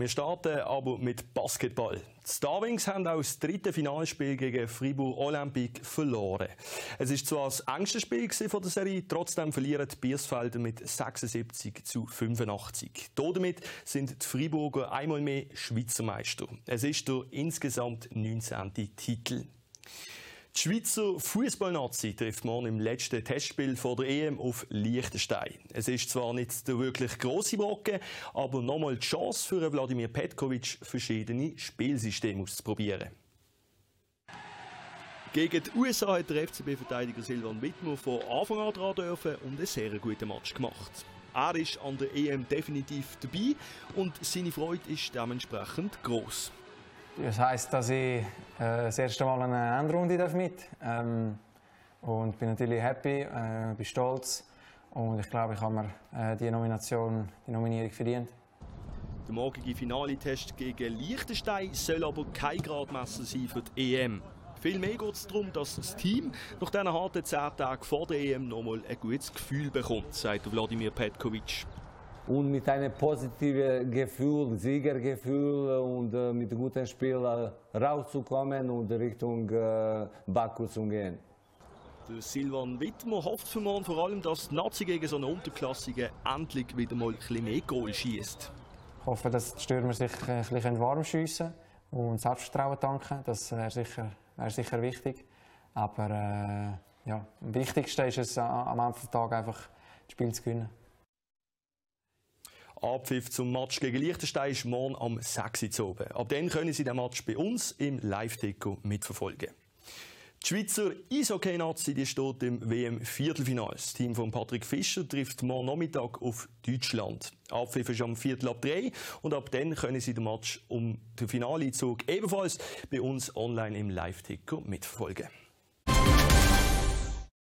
Wir starten aber mit Basketball. Die Starwings haben auch das dritte Finalspiel gegen Fribourg Olympique verloren. Es ist zwar das engste Spiel von der Serie, trotzdem verlieren die Biersfelder mit 76 zu 85. Damit sind die Friburger einmal mehr Schweizer Meister. Es ist der insgesamt 19. Titel. Die Schweizer Fußballnazi trifft morgen im letzten Testspiel vor der EM auf Liechtenstein. Es ist zwar nicht der wirklich grosse Brocken, aber nochmal die Chance für Wladimir Petkovic, verschiedene Spielsysteme auszuprobieren. Gegen die USA hat der FCB-Verteidiger Silvan Wittmer von Anfang an dran dürfen und einen sehr guten Match gemacht. Er ist an der EM definitiv dabei und seine Freude ist dementsprechend groß. Das heisst, dass ich äh, das erste Mal eine Endrunde darf mit ähm, und bin natürlich happy, äh, bin stolz und ich glaube, ich habe mir äh, die Nomination, die Nominierung verdient. Der morgige Finale-Test gegen Liechtenstein soll aber kein Gradmesser sein für die EM. Vielmehr geht es darum, dass das Team nach diesen harten zehn Tagen vor der EM nochmal ein gutes Gefühl bekommt, sagt Wladimir Petkovic und mit einem positiven Gefühl, Siegergefühl und äh, mit gutem Spiel äh, rauszukommen und Richtung äh, Baku zu gehen. Der Silvan Wittmer hofft für morgen vor allem, dass die Nazi gegen so eine Unterklassige endlich wieder mal ein bisschen mehr Goal schießt. Ich hoffe, dass die Stürmer sich ein bisschen warm schiessen und Selbstvertrauen tanken. Das wäre sicher, wäre sicher wichtig. Aber äh, ja, am wichtigsten ist es am Ende des Tages einfach, das Spiel zu gewinnen. Abpfiff zum Match gegen Liechtenstein ist morgen am 6. Uhr oben. Ab dann können Sie den Match bei uns im Live-Deko mitverfolgen. Die Schweizer Eishockey-Nazi steht im WM-Viertelfinale. Das Team von Patrick Fischer trifft morgen Nachmittag auf Deutschland. Abpfiff ist am Viertel ab drei und ab dann können Sie den Match um den Finalezug ebenfalls bei uns online im Live-Ticker mitverfolgen.